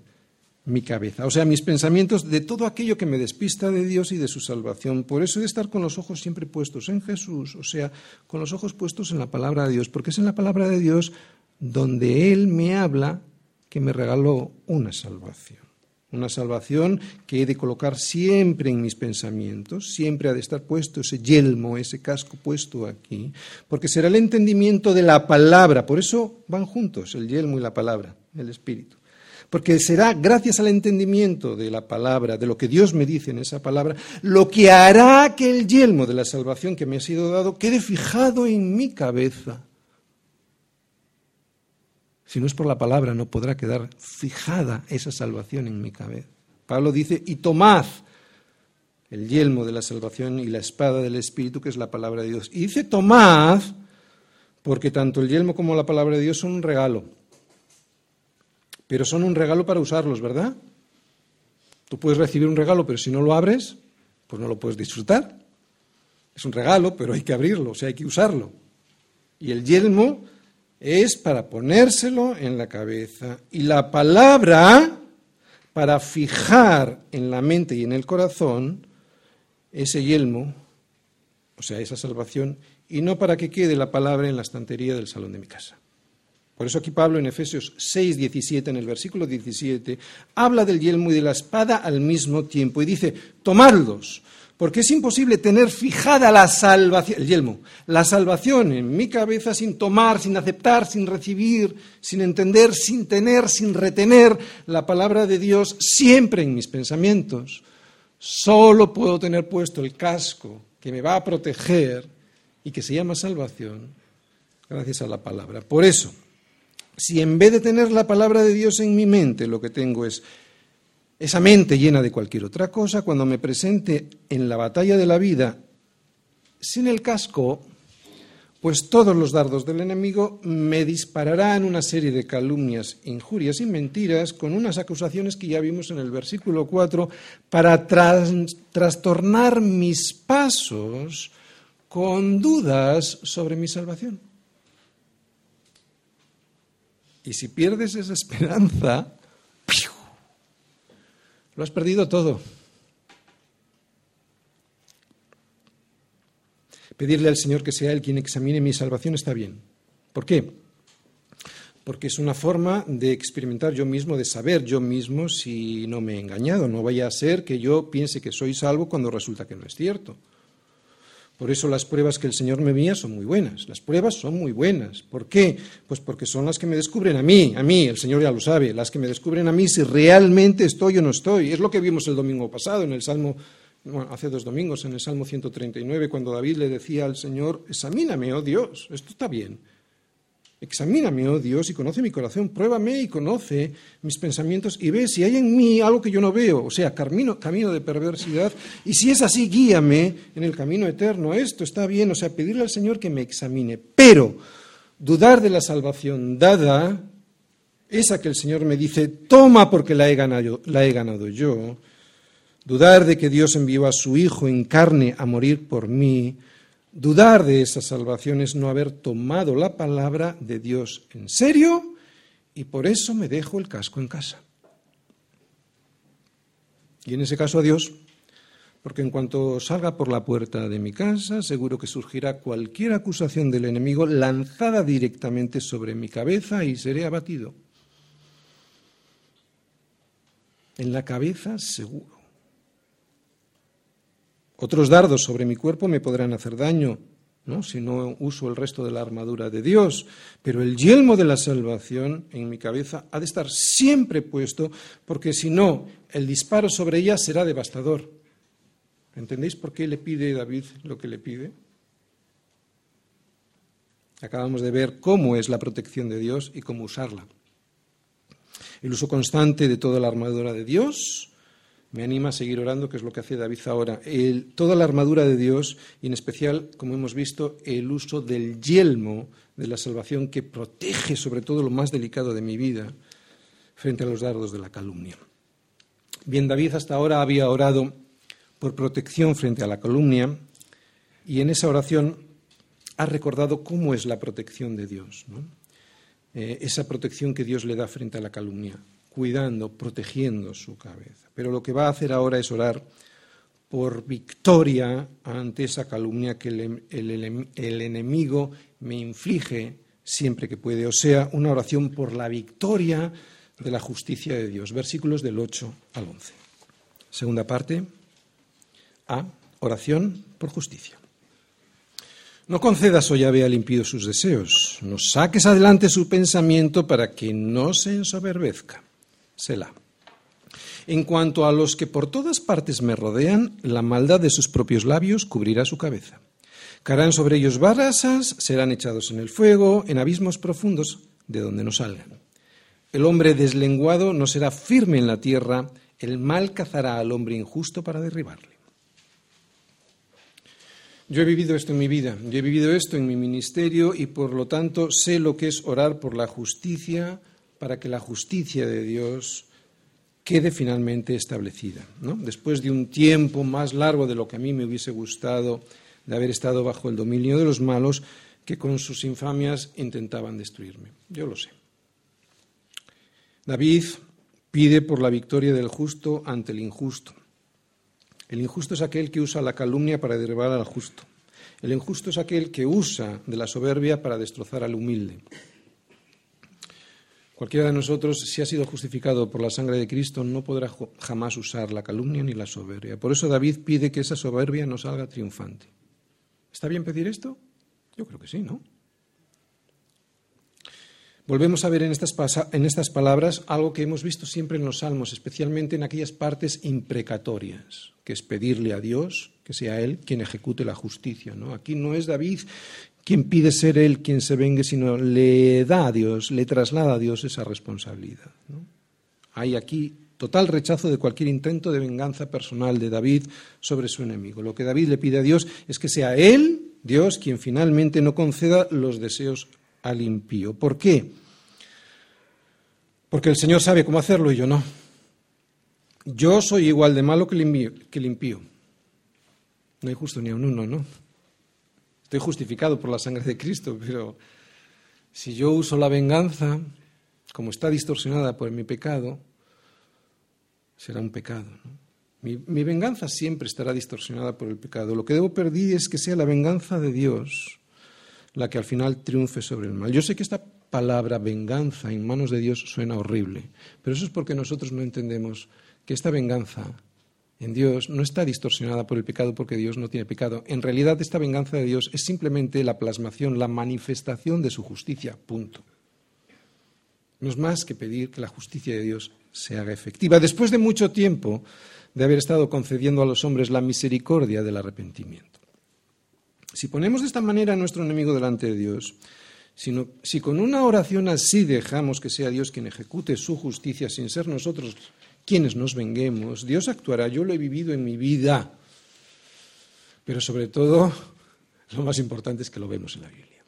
mi cabeza, o sea, mis pensamientos de todo aquello que me despista de Dios y de su salvación. Por eso he de estar con los ojos siempre puestos en Jesús, o sea, con los ojos puestos en la palabra de Dios, porque es en la palabra de Dios donde Él me habla que me regaló una salvación. Una salvación que he de colocar siempre en mis pensamientos, siempre ha de estar puesto ese yelmo, ese casco puesto aquí, porque será el entendimiento de la palabra, por eso van juntos el yelmo y la palabra, el espíritu. Porque será gracias al entendimiento de la palabra, de lo que Dios me dice en esa palabra, lo que hará que el yelmo de la salvación que me ha sido dado quede fijado en mi cabeza si no es por la palabra, no podrá quedar fijada esa salvación en mi cabeza. Pablo dice, y tomad el yelmo de la salvación y la espada del Espíritu, que es la palabra de Dios. Y dice, tomad, porque tanto el yelmo como la palabra de Dios son un regalo. Pero son un regalo para usarlos, ¿verdad? Tú puedes recibir un regalo, pero si no lo abres, pues no lo puedes disfrutar. Es un regalo, pero hay que abrirlo, o sea, hay que usarlo. Y el yelmo es para ponérselo en la cabeza y la palabra para fijar en la mente y en el corazón ese yelmo, o sea, esa salvación, y no para que quede la palabra en la estantería del salón de mi casa. Por eso aquí Pablo en Efesios 6, 17, en el versículo 17, habla del yelmo y de la espada al mismo tiempo y dice, tomadlos, porque es imposible tener fijada la salvación, el yelmo, la salvación en mi cabeza sin tomar, sin aceptar, sin recibir, sin entender, sin tener, sin retener la palabra de Dios siempre en mis pensamientos. Solo puedo tener puesto el casco que me va a proteger y que se llama salvación gracias a la palabra. Por eso, si en vez de tener la palabra de Dios en mi mente, lo que tengo es esa mente llena de cualquier otra cosa, cuando me presente en la batalla de la vida sin el casco, pues todos los dardos del enemigo me dispararán una serie de calumnias, injurias y mentiras con unas acusaciones que ya vimos en el versículo 4 para trastornar mis pasos con dudas sobre mi salvación. Y si pierdes esa esperanza, lo has perdido todo. Pedirle al Señor que sea Él quien examine mi salvación está bien. ¿Por qué? Porque es una forma de experimentar yo mismo, de saber yo mismo si no me he engañado. No vaya a ser que yo piense que soy salvo cuando resulta que no es cierto. Por eso las pruebas que el Señor me envía son muy buenas. Las pruebas son muy buenas. ¿Por qué? Pues porque son las que me descubren a mí, a mí, el Señor ya lo sabe, las que me descubren a mí si realmente estoy o no estoy. Es lo que vimos el domingo pasado en el Salmo, bueno, hace dos domingos, en el Salmo 139, cuando David le decía al Señor, examíname, oh Dios, esto está bien. Examíname, oh Dios, y conoce mi corazón, pruébame y conoce mis pensamientos y ve si hay en mí algo que yo no veo, o sea, camino, camino de perversidad, y si es así, guíame en el camino eterno. Esto está bien, o sea, pedirle al Señor que me examine, pero dudar de la salvación dada, esa que el Señor me dice, toma porque la he ganado, la he ganado yo, dudar de que Dios envió a su Hijo en carne a morir por mí, Dudar de esa salvación es no haber tomado la palabra de Dios en serio y por eso me dejo el casco en casa. Y en ese caso a Dios, porque en cuanto salga por la puerta de mi casa, seguro que surgirá cualquier acusación del enemigo lanzada directamente sobre mi cabeza y seré abatido. En la cabeza seguro. Otros dardos sobre mi cuerpo me podrán hacer daño, ¿no? si no uso el resto de la armadura de Dios. Pero el yelmo de la salvación en mi cabeza ha de estar siempre puesto, porque si no, el disparo sobre ella será devastador. ¿Entendéis por qué le pide David lo que le pide? Acabamos de ver cómo es la protección de Dios y cómo usarla. El uso constante de toda la armadura de Dios, me anima a seguir orando, que es lo que hace David ahora. toda la armadura de Dios y en especial, como hemos visto, el uso del yelmo de la salvación que protege sobre todo lo más delicado de mi vida frente a los dardos de la calumnia. Bien, David hasta ahora había orado por protección frente a la calumnia y en esa oración ha recordado cómo es la protección de Dios, eh, esa protección que Dios le da frente a la calumnia cuidando, protegiendo su cabeza. Pero lo que va a hacer ahora es orar por victoria ante esa calumnia que el, enemigo me inflige siempre que puede. O sea, una oración por la victoria de la justicia de Dios. Versículos del 8 al 11. Segunda parte. A. Oración por justicia. No concedas, oh Yahvé, al impío sus deseos. No saques adelante su pensamiento para que no se ensoberbezca. Selah. En cuanto a los que por todas partes me rodean, la maldad de sus propios labios cubrirá su cabeza. Caerán sobre ellos barrasas, serán echados en el fuego, en abismos profundos, de donde no salgan. El hombre deslenguado no será firme en la tierra, el mal cazará al hombre injusto para derribarle. Yo he vivido esto en mi vida, yo he vivido esto en mi ministerio y por lo tanto sé lo que es orar por la justicia, para que la justicia de Dios quede finalmente establecida. Después de un tiempo más largo de lo que a mí me hubiese gustado de haber estado bajo el dominio de los malos que con sus infamias intentaban destruirme. Yo lo sé. David pide por la victoria del justo ante el injusto. El injusto es aquel que usa la calumnia para derribar al justo. El injusto es aquel que usa de la soberbia para destrozar al humilde. Cualquiera de nosotros, si ha sido justificado por la sangre de Cristo, no podrá jamás usar la calumnia ni la soberbia. Por eso David pide que esa soberbia no salga triunfante. ¿Está bien pedir esto? Yo creo que sí, ¿no? Volvemos a ver en estas, en estas palabras algo que hemos visto siempre en los salmos, especialmente en aquellas partes imprecatorias, que es pedirle a Dios que sea Él quien ejecute la justicia. ¿no? Aquí no es David quien pide ser él quien se vengue, sino le da a Dios, le traslada a Dios esa responsabilidad. Hay aquí total rechazo de cualquier intento de venganza personal de David sobre su enemigo. Lo que David le pide a Dios es que sea él, Dios, quien finalmente no conceda los deseos al impío. ¿Por qué? Porque el Señor sabe cómo hacerlo y yo no. Yo soy igual de malo que el impío. No hay justo ni a un uno, ¿no? Estoy justificado por la sangre de Cristo, pero si yo uso la venganza, como está distorsionada por mi pecado, será un pecado. Mi, mi, venganza siempre estará distorsionada por el pecado. Lo que debo pedir es que sea la venganza de Dios la que al final triunfe sobre el mal. Yo sé que esta palabra venganza en manos de Dios suena horrible, pero eso es porque nosotros no entendemos que esta venganza en Dios no está distorsionada por el pecado porque Dios no tiene pecado. En realidad esta venganza de Dios es simplemente la plasmación, la manifestación de su justicia, punto. No es más que pedir que la justicia de Dios se haga efectiva. Después de mucho tiempo de haber estado concediendo a los hombres la misericordia del arrepentimiento. Si ponemos de esta manera a nuestro enemigo delante de Dios, si con una oración así dejamos que sea Dios quien ejecute su justicia sin ser nosotros quienes nos venguemos, Dios actuará. Yo lo he vivido en mi vida. Pero sobre todo, lo más importante es que lo vemos en la Biblia.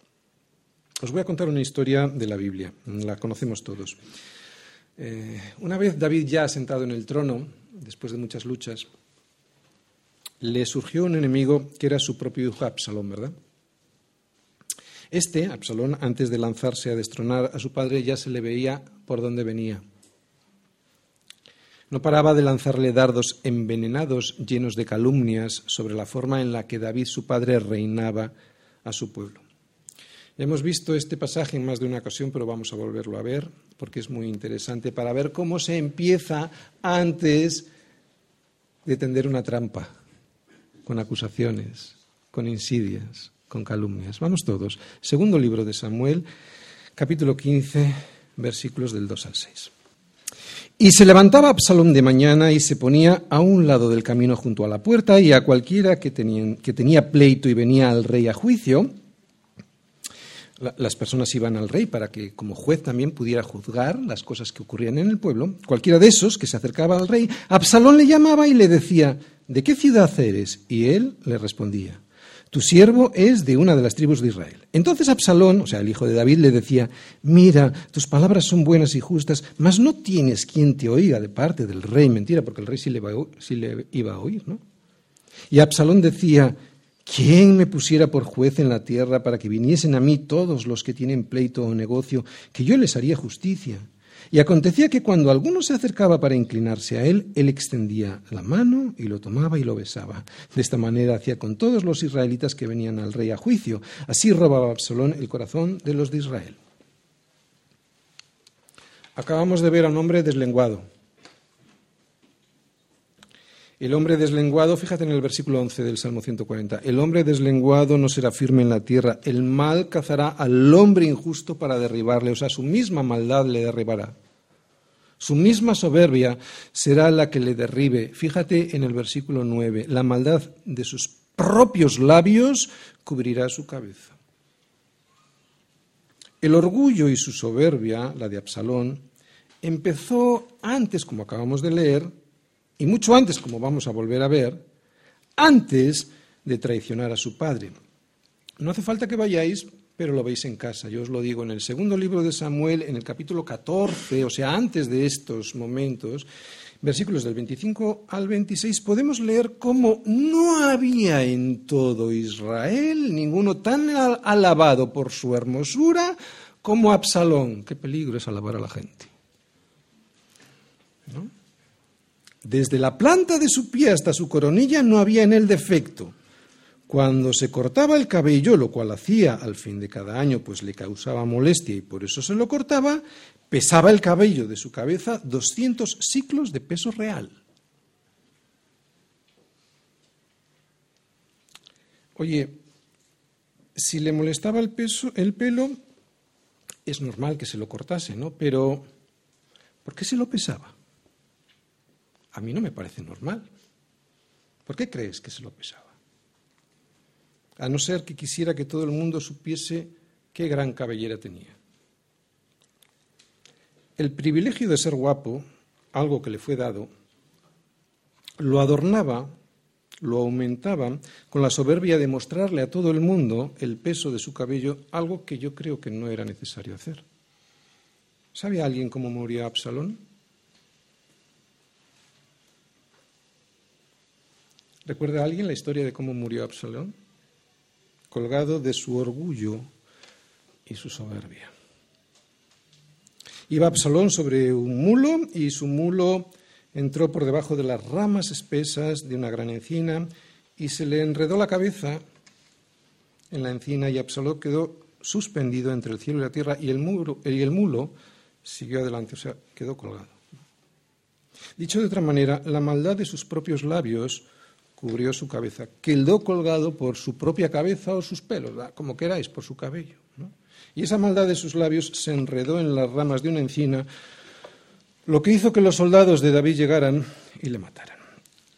Os voy a contar una historia de la Biblia, la conocemos todos. Eh, una vez David ya sentado en el trono, después de muchas luchas, le surgió un enemigo que era su propio hijo Absalón, ¿verdad? Este, Absalón, antes de lanzarse a destronar a su padre, ya se le veía por dónde venía. No paraba de lanzarle dardos envenenados llenos de calumnias sobre la forma en la que David, su padre, reinaba a su pueblo. hemos visto este pasaje en más de una ocasión, pero vamos a volverlo a ver porque es muy interesante para ver cómo se empieza antes de tender una trampa, con acusaciones, con insidias, con calumnias. Vamos todos. Segundo libro de Samuel, capítulo 15, versículos del 2 al 6. Y se levantaba Absalón de mañana y se ponía a un lado del camino junto a la puerta y a cualquiera que tenía, pleito y venía al rey a juicio, las personas iban al rey para que como juez también pudiera juzgar las cosas que ocurrían en el pueblo. Cualquiera de esos que se acercaba al rey, Absalón le llamaba y le decía, ¿de qué ciudad eres? Y él le respondía, tu siervo es de una de las tribus de Israel. Entonces Absalón, o sea, el hijo de David, le decía, mira, tus palabras son buenas y justas, mas no tienes quien te oiga de parte del rey. Mentira, porque el rey sí le, iba a oír, ¿no? Y Absalón decía, ¿quién me pusiera por juez en la tierra para que viniesen a mí todos los que tienen pleito o negocio, que yo les haría justicia? Y acontecía que cuando alguno se acercaba para inclinarse a él, él extendía la mano y lo tomaba y lo besaba. De esta manera hacía con todos los israelitas que venían al rey a juicio. Así robaba Absalón el corazón de los de Israel. Acabamos de ver a un hombre deslenguado. El hombre deslenguado, fíjate en el versículo 11 del Salmo 140, el hombre deslenguado no será firme en la tierra, el mal cazará al hombre injusto para derribarle, o sea, su misma maldad le derribará. Su misma soberbia será la que le derribe. Fíjate en el versículo 9, la maldad de sus propios labios cubrirá su cabeza. El orgullo y su soberbia, la de Absalón, empezó antes, como acabamos de leer, y mucho antes, como vamos a volver a ver, antes de traicionar a su padre. No hace falta que vayáis, pero lo veis en casa. Yo os lo digo en el segundo libro de Samuel, en el capítulo 14, o sea, antes de estos momentos, versículos del 25 al 26, podemos leer cómo no había en todo Israel ninguno tan alabado por su hermosura como Absalón. Qué peligro es alabar a la gente. ¿No? Desde la planta de su pie hasta su coronilla no había en él defecto. Cuando se cortaba el cabello, lo cual hacía al fin de cada año, pues le causaba molestia y por eso se lo cortaba, pesaba el cabello de su cabeza 200 ciclos de peso real. Oye, si le molestaba el, peso, el pelo, es normal que se lo cortase, ¿no? Pero, ¿por qué se lo pesaba? A mí no me parece normal. ¿Por qué crees que se lo pesaba? A no ser que quisiera que todo el mundo supiese qué gran cabellera tenía. El privilegio de ser guapo, algo que le fue dado, lo adornaba, lo aumentaba con la soberbia de mostrarle a todo el mundo el peso de su cabello, algo que yo creo que no era necesario hacer. ¿Sabe alguien cómo murió Absalón? ¿Recuerda alguien la historia de cómo murió Absalón? Colgado de su orgullo y su soberbia. Iba Absalón sobre un mulo y su mulo entró por debajo de las ramas espesas de una gran encina y se le enredó la cabeza en la encina y Absalón quedó suspendido entre el cielo y la tierra y el, y el mulo siguió adelante, o sea, quedó colgado. Dicho de otra manera, la maldad de sus propios labios cubrió su cabeza, quedó colgado por su propia cabeza o sus pelos, como queráis, por su cabello. Y esa maldad de sus labios se enredó en las ramas de una encina, lo que hizo que los soldados de David llegaran y le mataran.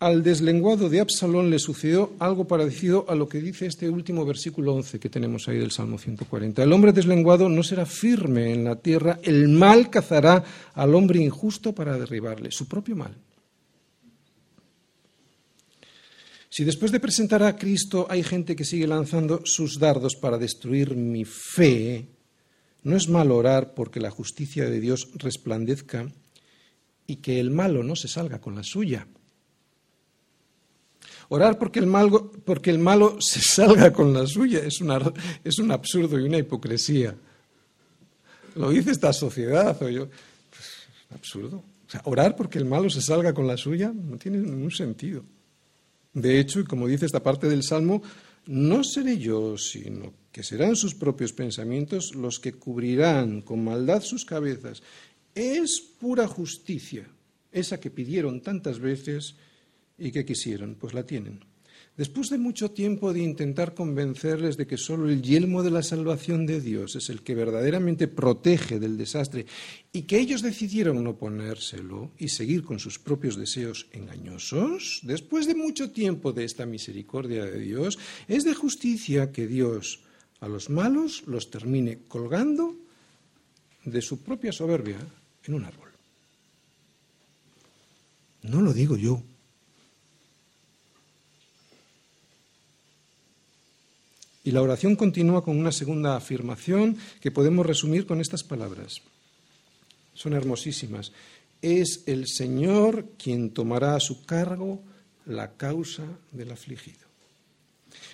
Al deslenguado de Absalón le sucedió algo parecido a lo que dice este último versículo 11 que tenemos ahí del Salmo 140. El hombre deslenguado no será firme en la tierra, el mal cazará al hombre injusto para derribarle, su propio mal. Si después de presentar a Cristo hay gente que sigue lanzando sus dardos para destruir mi fe, no es malo orar porque la justicia de Dios resplandezca y que el malo no se salga con la suya. Orar porque el, malo, porque el malo se salga con la suya es, es un absurdo y una hipocresía. Lo dice esta sociedad. O yo, pues, absurdo. orar porque el malo se salga con la suya no tiene ningún sentido. De hecho, como dice esta parte del Salmo, no seré yo, sino que serán sus propios pensamientos los que cubrirán con maldad sus cabezas. Es pura justicia, esa que pidieron tantas veces ¿Y qué quisieron? Pues la tienen. Después de mucho tiempo de intentar convencerles de que solo el yelmo de la salvación de Dios es el que verdaderamente protege del desastre y que ellos decidieron no ponérselo y seguir con sus propios deseos engañosos, después de mucho tiempo de esta misericordia de Dios, es de justicia que Dios a los malos los termine colgando de su propia soberbia en un árbol. No lo digo yo, Y la oración continúa con una segunda afirmación que podemos resumir con estas palabras. Son hermosísimas. Es el Señor quien tomará a su cargo la causa del afligido.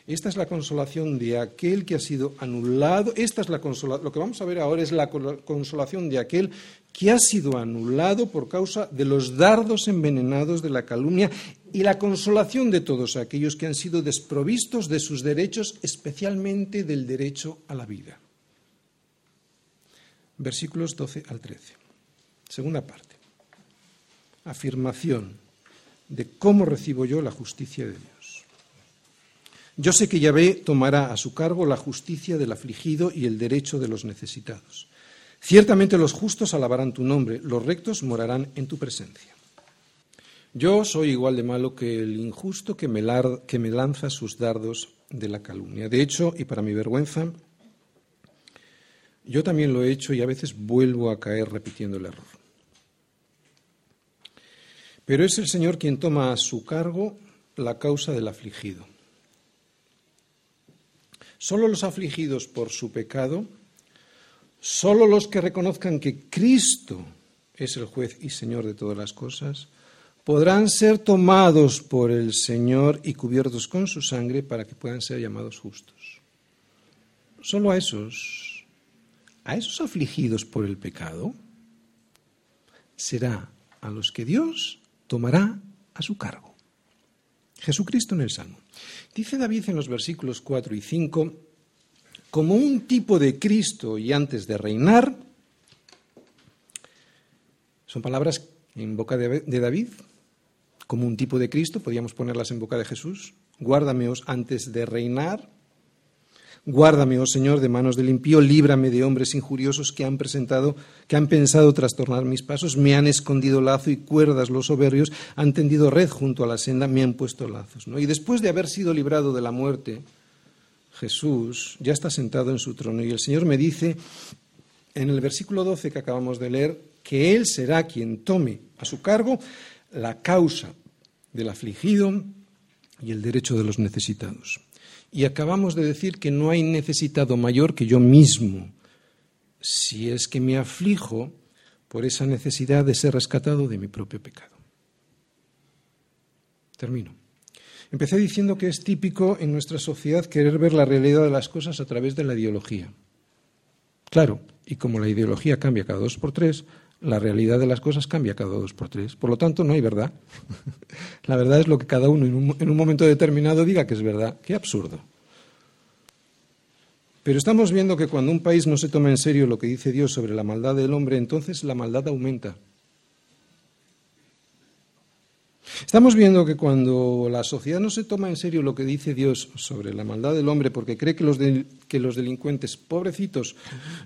Esta es la consolación de aquel que ha sido anulado. Esta es la consolación. Lo que vamos a ver ahora es la consolación de aquel que ha sido anulado por causa de los dardos envenenados de la calumnia y la consolación de todos aquellos que han sido desprovistos de sus derechos, especialmente del derecho a la vida. Versículos 12 al 13. Segunda parte. Afirmación de cómo recibo yo la justicia de Dios. Yo sé que Yahvé tomará a su cargo la justicia del afligido y el derecho de los necesitados. Ciertamente los justos alabarán tu nombre, los rectos morarán en tu presencia. Yo soy igual de malo que el injusto que me, lanza sus dardos de la calumnia. De hecho, y para mi vergüenza, yo también lo he hecho y a veces vuelvo a caer repitiendo el error. Pero es el Señor quien toma a su cargo la causa del afligido. Solo los afligidos por su pecado, solo los que reconozcan que Cristo es el juez y Señor de todas las cosas, podrán ser tomados por el Señor y cubiertos con su sangre para que puedan ser llamados justos. Solo a esos, a esos afligidos por el pecado, será a los que Dios tomará a su cargo. Jesucristo en el Salmo. Dice David en los versículos 4 y 5, como un tipo de Cristo y antes de reinar, son palabras en boca de David, como un tipo de Cristo, podríamos ponerlas en boca de Jesús. Guárdameos antes de reinar. Guárdame, oh Señor, de manos del impío, líbrame de hombres injuriosos que han presentado, que han pensado trastornar mis pasos, me han escondido lazo y cuerdas los soberbios, han tendido red junto a la senda, me han puesto lazos. ¿no? Y después de haber sido librado de la muerte, Jesús ya está sentado en su trono y el Señor me dice en el versículo 12 que acabamos de leer que Él será quien tome a su cargo la causa del afligido y el derecho de los necesitados. Y acabamos de decir que no hay necesitado mayor que yo mismo, si es que me aflijo por esa necesidad de ser rescatado de mi propio pecado. Termino. Empecé diciendo que es típico en nuestra sociedad querer ver la realidad de las cosas a través de la ideología. Claro, y como la ideología cambia cada dos por tres, la realidad de las cosas cambia cada dos por tres. Por lo tanto, no hay verdad. la verdad es lo que cada uno en un, en un momento determinado diga que es verdad. Qué absurdo. Pero estamos viendo que cuando un país no se toma en serio lo que dice Dios sobre la maldad del hombre, entonces la maldad aumenta. Estamos viendo que cuando la sociedad no se toma en serio lo que dice Dios sobre la maldad del hombre porque cree que los, que los, delincuentes, pobrecitos,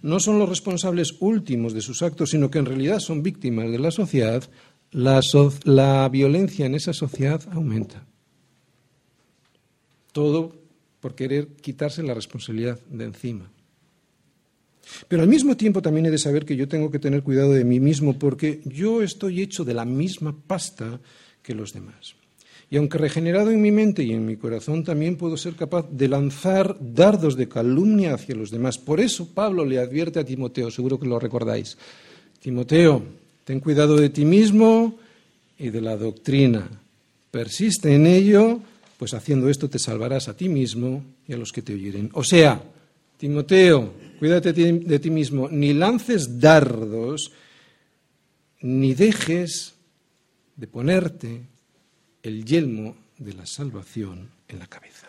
no son los responsables últimos de sus actos, sino que en realidad son víctimas de la sociedad, la, la violencia en esa sociedad aumenta. Todo por querer quitarse la responsabilidad de encima. Pero al mismo tiempo también he de saber que yo tengo que tener cuidado de mí mismo porque yo estoy hecho de la misma pasta que los demás. Y aunque regenerado en mi mente y en mi corazón, también puedo ser capaz de lanzar dardos de calumnia hacia los demás. Por eso Pablo le advierte a Timoteo, seguro que lo recordáis. Timoteo, ten cuidado de ti mismo y de la doctrina. Persiste en ello, pues haciendo esto te salvarás a ti mismo y a los que te oyeren. O sea, Timoteo, cuídate de ti mismo, ni lances dardos, ni dejes de ponerte el yelmo de la salvación en la cabeza.